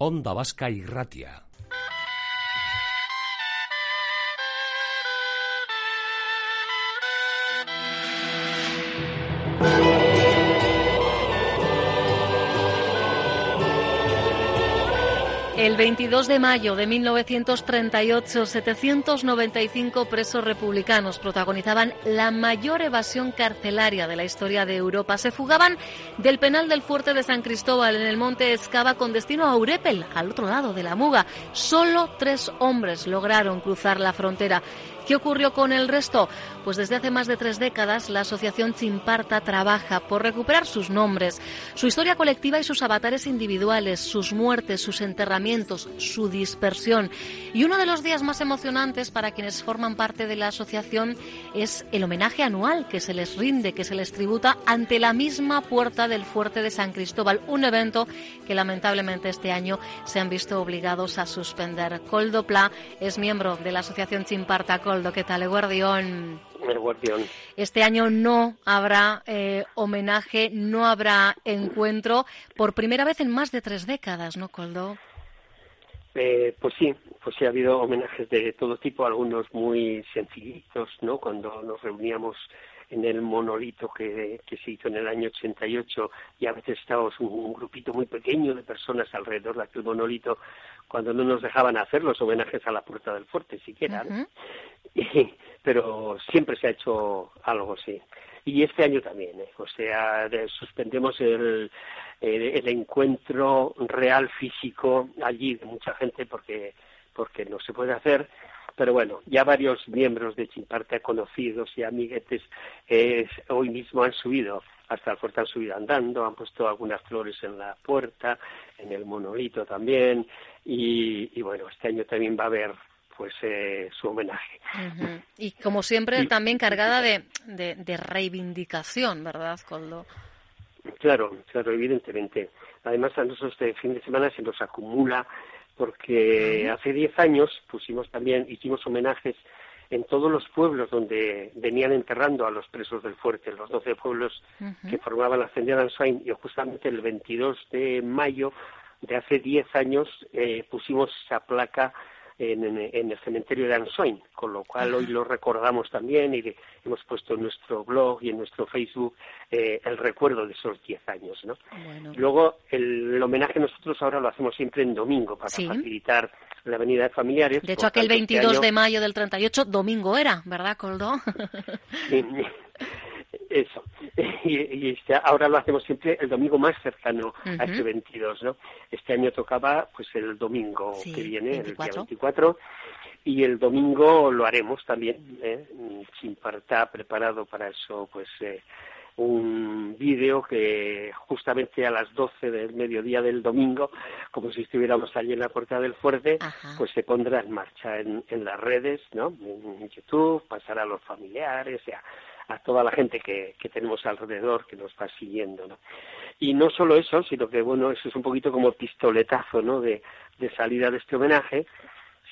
Onda Vasca y Ratia. 22 de mayo de 1938, 795 presos republicanos protagonizaban la mayor evasión carcelaria de la historia de Europa. Se fugaban del penal del fuerte de San Cristóbal en el monte Escava con destino a Urepel, al otro lado de la Muga. Solo tres hombres lograron cruzar la frontera. ¿Qué ocurrió con el resto? Pues desde hace más de tres décadas la Asociación Chimparta trabaja por recuperar sus nombres, su historia colectiva y sus avatares individuales, sus muertes, sus enterramientos, su dispersión. Y uno de los días más emocionantes para quienes forman parte de la asociación es el homenaje anual que se les rinde, que se les tributa ante la misma puerta del fuerte de San Cristóbal, un evento que lamentablemente este año se han visto obligados a suspender. Coldo Pla es miembro de la Asociación Chimparta. ¿Qué tal, El Guardión. Este año no habrá eh, homenaje, no habrá encuentro por primera vez en más de tres décadas, ¿no, Coldo? Eh, pues sí, pues sí ha habido homenajes de todo tipo, algunos muy sencillitos, ¿no? Cuando nos reuníamos en el monolito que, que se hizo en el año 88 y a veces estábamos un, grupito muy pequeño de personas alrededor de aquel monolito cuando no nos dejaban hacer los homenajes a la puerta del fuerte siquiera. pero siempre se ha hecho algo así. Y este año también, ¿eh? o sea, suspendemos el, el, encuentro real físico allí de mucha gente porque porque no se puede hacer pero bueno, ya varios miembros de Chimparta conocidos y amiguetes hoy mismo han subido hasta el fuerte, han subido andando, han puesto algunas flores en la puerta, en el monolito también, y, bueno, este año también va a haber pues eh, su homenaje. Y como siempre, también cargada de, de, reivindicación, ¿verdad, Coldo? Claro, claro, evidentemente. Además, a nosotros este fin de semana se nos acumula porque hace diez años pusimos también, hicimos homenajes en todos los pueblos donde venían enterrando a los presos del fuerte, los doce pueblos que formaban la ascendencia de Ansoain, y justamente el 22 de mayo de hace diez años eh, pusimos esa placa en, el cementerio de Ansoin, con lo cual hoy lo recordamos también y hemos puesto en nuestro blog y en nuestro Facebook eh, el recuerdo de esos 10 años. ¿no? Luego, el, homenaje nosotros ahora lo hacemos siempre en domingo para facilitar la venida de familiares. De hecho, aquel 22 este de mayo del 38, domingo era, ¿verdad, Coldo? Eso. Y, este, ahora lo hacemos siempre el domingo más cercano a este 22, ¿no? Este año tocaba pues el domingo que viene, el día 24, y el domingo lo haremos también, ¿eh? sin parta preparado para eso, pues eh, un vídeo que justamente a las 12 del mediodía del domingo, como si estuviéramos allí en la puerta del fuerte, pues se pondrá en marcha en, en las redes, ¿no? En YouTube, pasará a los familiares, o a toda la gente que, que tenemos alrededor que nos va siguiendo, ¿no? Y no solo eso, sino que, bueno, eso es un poquito como pistoletazo, ¿no?, de, de salida de este homenaje,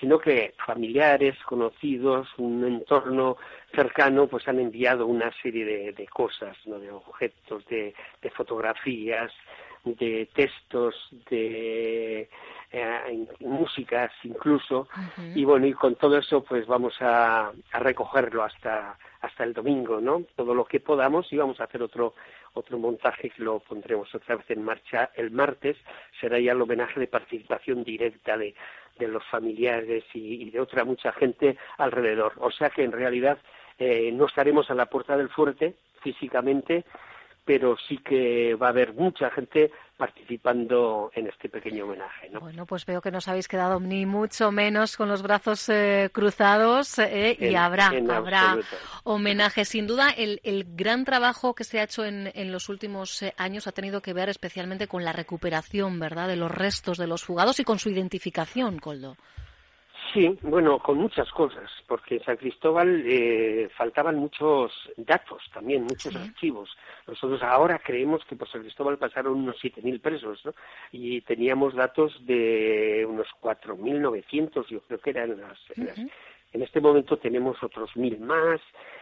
sino que familiares, conocidos, un entorno cercano, pues han enviado una serie de, de cosas, ¿no? de objetos, de, de fotografías, de textos, de eh, músicas incluso, y bueno, y con todo eso pues vamos a, a recogerlo hasta hasta el domingo, ¿no? Todo lo que podamos y vamos a hacer otro otro montaje que lo pondremos otra vez en marcha el martes, será ya el homenaje de participación directa de, de los familiares y, de otra mucha gente alrededor. O sea que en realidad eh, no estaremos a la puerta del fuerte físicamente, pero sí que va a haber mucha gente participando en este pequeño homenaje. ¿no? Bueno, pues veo que no os habéis quedado ni mucho menos con los brazos eh, cruzados eh, y habrá, habrá homenaje. Sin duda, el, el, gran trabajo que se ha hecho en, en los últimos eh, años ha tenido que ver especialmente con la recuperación, ¿verdad?, de los restos de los fugados y con su identificación, Coldo. Sí, bueno, con muchas cosas, porque en San Cristóbal eh, faltaban muchos datos también, muchos archivos. Nosotros ahora creemos que por San Cristóbal pasaron unos 7.000 presos, ¿no? Y teníamos datos de unos 4.900, yo creo que eran las, En este momento tenemos otros mil más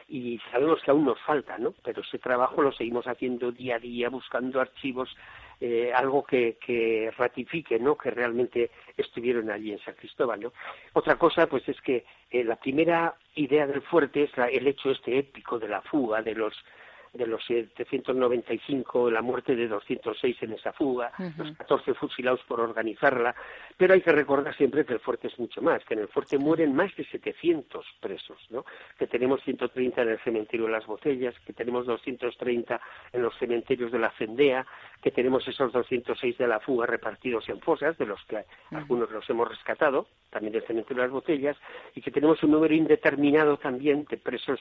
y sabemos que aún nos falta, ¿no? Pero ese trabajo lo seguimos haciendo día a día, buscando archivos, eh, algo que, que, ratifique, ¿no? Que realmente estuvieron allí en San Cristóbal, ¿no? Otra cosa, pues es que eh, la primera idea del fuerte es el hecho este épico de la fuga de los de los 795, la muerte de 206 en esa fuga, los 14 fusilados por organizarla, pero hay que recordar siempre que el fuerte es mucho más, que en el fuerte mueren más de 700 presos, ¿no? que tenemos 130 en el cementerio de las Botellas, que tenemos 230 en los cementerios de la Cendea, que tenemos esos 206 de la fuga repartidos en fosas, de los que algunos los hemos rescatado, también del cementerio de las Botellas, y que tenemos un número indeterminado también de presos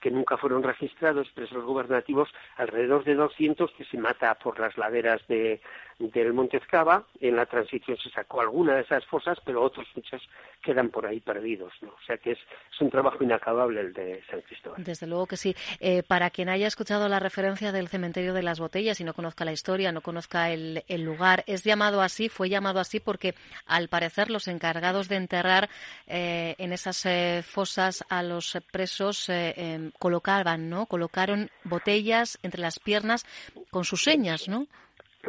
que nunca fueron registrados, presos gubernativos, alrededor de 200 que se mata por las laderas de, del Monte Escava. En la transición se sacó alguna de esas fosas, pero otros muchos quedan por ahí perdidos. ¿no? O sea que es, un trabajo inacabable el de San Cristóbal. Desde luego que sí. Eh, para quien haya escuchado la referencia del cementerio de las botellas y no conozca la historia, no conozca el, el lugar, es llamado así, fue llamado así porque al parecer los encargados de enterrar eh, en esas eh, fosas a los presos em, colocaban, ¿no? Colocaron botellas entre las piernas con sus señas, ¿no?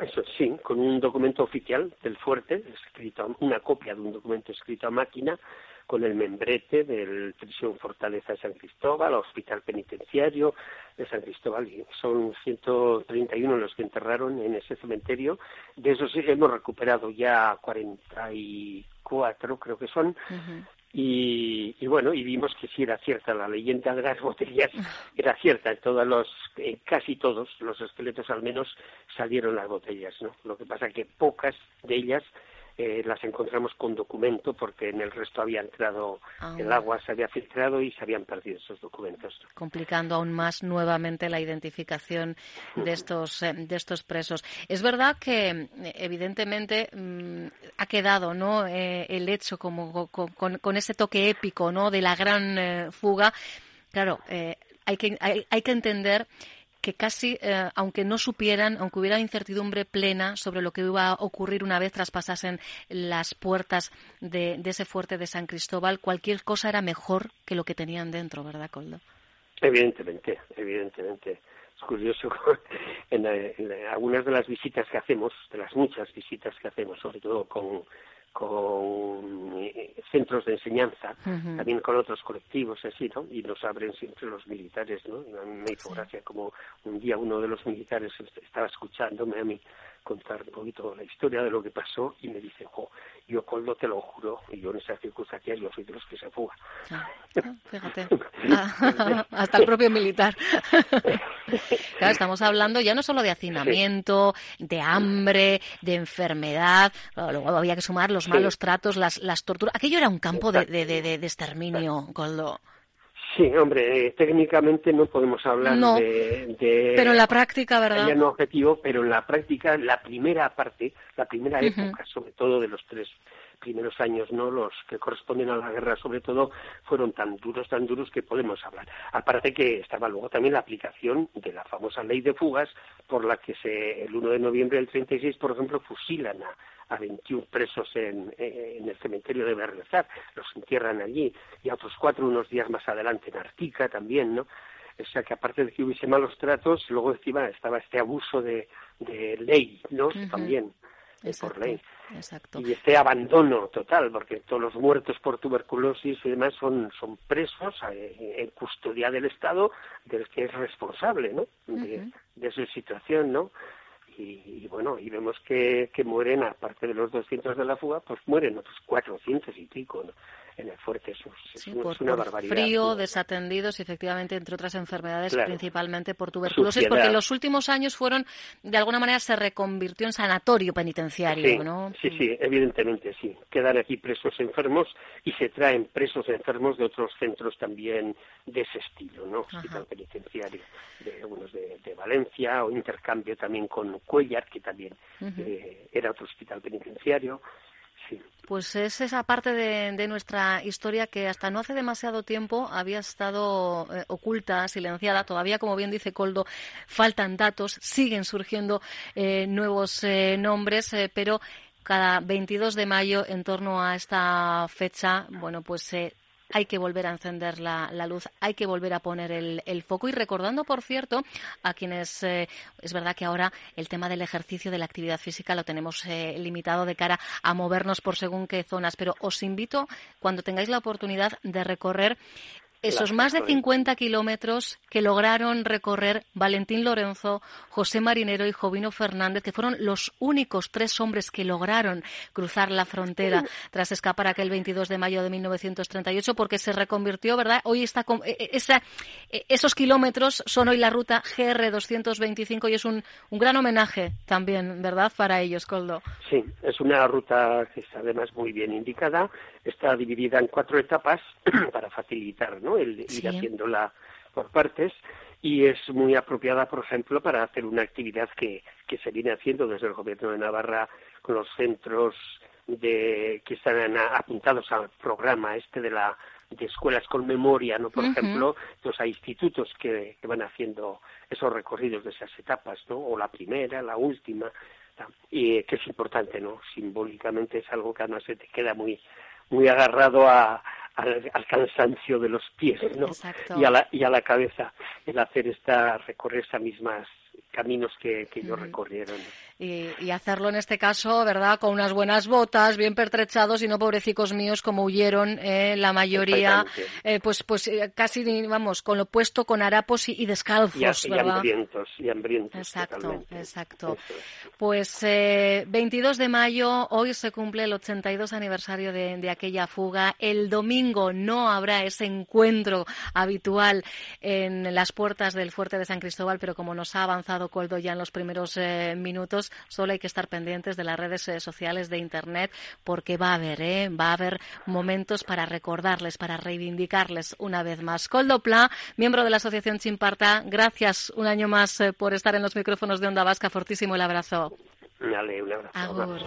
Eso sí, con un documento oficial del fuerte, escrito, una copia de un documento escrito a máquina, con el membrete del prisión Fortaleza de San Cristóbal, Hospital Penitenciario de San Cristóbal. Son 131 los que enterraron en ese cementerio. De esos hemos recuperado ya 44, creo que son. Y, y, bueno, y vimos que sí era cierta la leyenda de las botellas, era cierta, todos los, casi todos los esqueletos al menos salieron las botellas, ¿no? Lo que pasa que pocas de ellas eh, las encontramos con documento porque en el resto había entrado ah. el agua, se había filtrado y se habían perdido esos documentos. Complicando aún más nuevamente la identificación de estos, eh, de estos presos. Es verdad que evidentemente mm, ha quedado ¿no? Eh, el hecho como con, con, ese toque épico ¿no? de la gran fuga. Claro, hay, que, hay, hay que entender que casi, eh, aunque no supieran, aunque hubiera incertidumbre plena sobre lo que iba a ocurrir una vez traspasasen las puertas de, ese fuerte de San Cristóbal, cualquier cosa era mejor que lo que tenían dentro, ¿verdad, Coldo? Evidentemente, evidentemente. Es curioso, en, en algunas de las visitas que hacemos, de las muchas visitas que hacemos, sobre todo con con eh, centros de enseñanza, también con otros colectivos, así, ¿no? Y nos abren siempre los militares, ¿no? A mí me hizo gracia como un día uno de los militares estaba escuchándome a mí contar un poquito la historia de lo que pasó y me dice, jo, yo Coldo te lo juro, y yo en esas circunstancias yo soy de los que se fuga. Ah, fíjate, ah, hasta el propio militar. claro, estamos hablando ya no solo de hacinamiento, de hambre, de enfermedad, luego había que sumar los malos tratos, las, las torturas. Aquello era un campo de, de, de, de exterminio, Coldo. Sí, hombre, eh, técnicamente no podemos hablar de, Pero en la práctica, ¿verdad? No objetivo, pero en la práctica, la primera parte, la primera época, sobre todo de los tres primeros años, ¿no? Los que corresponden a la guerra, sobre todo, fueron tan duros, tan duros que podemos hablar. Aparte que estaba luego también la aplicación de la famosa ley de fugas, por la que se, el 1 de noviembre del 36, por ejemplo, fusilan a, a 21 presos en, en el cementerio de Berrezar, los entierran allí, y a otros cuatro unos días más adelante en Artica también, ¿no? O sea que aparte de que hubiese malos tratos, luego encima estaba este abuso de, de ley, ¿no? También, por ley. Exacto. Y este abandono total, porque todos los muertos por tuberculosis y demás son, son presos eh, en custodia del Estado, del que es responsable, ¿no? De, de su situación, ¿no? Y, bueno, y vemos que, que mueren, aparte de los 200 de la fuga, pues mueren otros 400 y pico, ¿no? En el fuerte. Eso es, una barbaridad. Frío, desatendidos y efectivamente, entre otras enfermedades, principalmente por tuberculosis, porque en los últimos años fueron, de alguna manera, se reconvirtió en sanatorio penitenciario, sí, ¿no? Sí, sí, evidentemente, sí. Quedan aquí presos enfermos y se traen presos enfermos de otros centros también de ese estilo, ¿no? Hospital penitenciario, de algunos de, Valencia o intercambio también con Cuellar, que también eh, era otro hospital penitenciario. Pues es esa parte de, nuestra historia que hasta no hace demasiado tiempo había estado eh, oculta, silenciada. Todavía, como bien dice Coldo, faltan datos, siguen surgiendo eh, nuevos eh, nombres, pero cada 22 de mayo, en torno a esta fecha, bueno, pues se hay que volver a encender la, luz, hay que volver a poner el, foco. Y recordando, por cierto, a quienes eh, es verdad que ahora el tema del ejercicio, de la actividad física lo tenemos eh, limitado de cara a movernos por según qué zonas, pero os invito cuando tengáis la oportunidad de recorrer esos más de 50 kilómetros que lograron recorrer Valentín Lorenzo, José Marinero y Jovino Fernández, que fueron los únicos tres hombres que lograron cruzar la frontera tras escapar aquel 22 de mayo de 1938, porque se reconvirtió, ¿verdad? Hoy está e, e, esa, e, esos kilómetros son hoy la ruta GR 225 y es un, un gran homenaje también, ¿verdad? Para ellos, Coldo. Sí, es una ruta que está además muy bien indicada está dividida en cuatro etapas para facilitar ¿no? el ir haciéndola por partes y es muy apropiada, por ejemplo, para hacer una actividad que, que se viene haciendo desde el Gobierno de Navarra con los centros de, que están apuntados al programa este de la de escuelas con memoria, ¿no? Por ejemplo, entonces hay institutos que, que, van haciendo esos recorridos de esas etapas, ¿no? O la primera, la última, y que es importante, ¿no? Simbólicamente es algo que además se te queda muy muy agarrado a, al, cansancio de los pies ¿no? y, a la, y a la cabeza el hacer esta recorrer esas mismas caminos que, que ellos recorrieron y, hacerlo en este caso, ¿verdad? Con unas buenas botas, bien pertrechados y no pobrecicos míos como huyeron eh, la mayoría, eh, pues pues eh, casi, vamos, con lo puesto con harapos y, descalzos, ¿verdad? Y hambrientos, Exacto, exacto. Pues 22 de mayo, hoy se cumple el 82 aniversario de, de aquella fuga. El domingo no habrá ese encuentro habitual en las puertas del fuerte de San Cristóbal, pero como nos ha avanzado Coldo ya en los primeros minutos, solo hay que estar pendientes de las redes eh, sociales de Internet porque va a haber, ¿eh? va a haber momentos para recordarles, para reivindicarles una vez más. Coldo Pla, miembro de la Asociación Chimparta, gracias un año más eh, por estar en los micrófonos de Onda Vasca. Fortísimo el abrazo. un abrazo.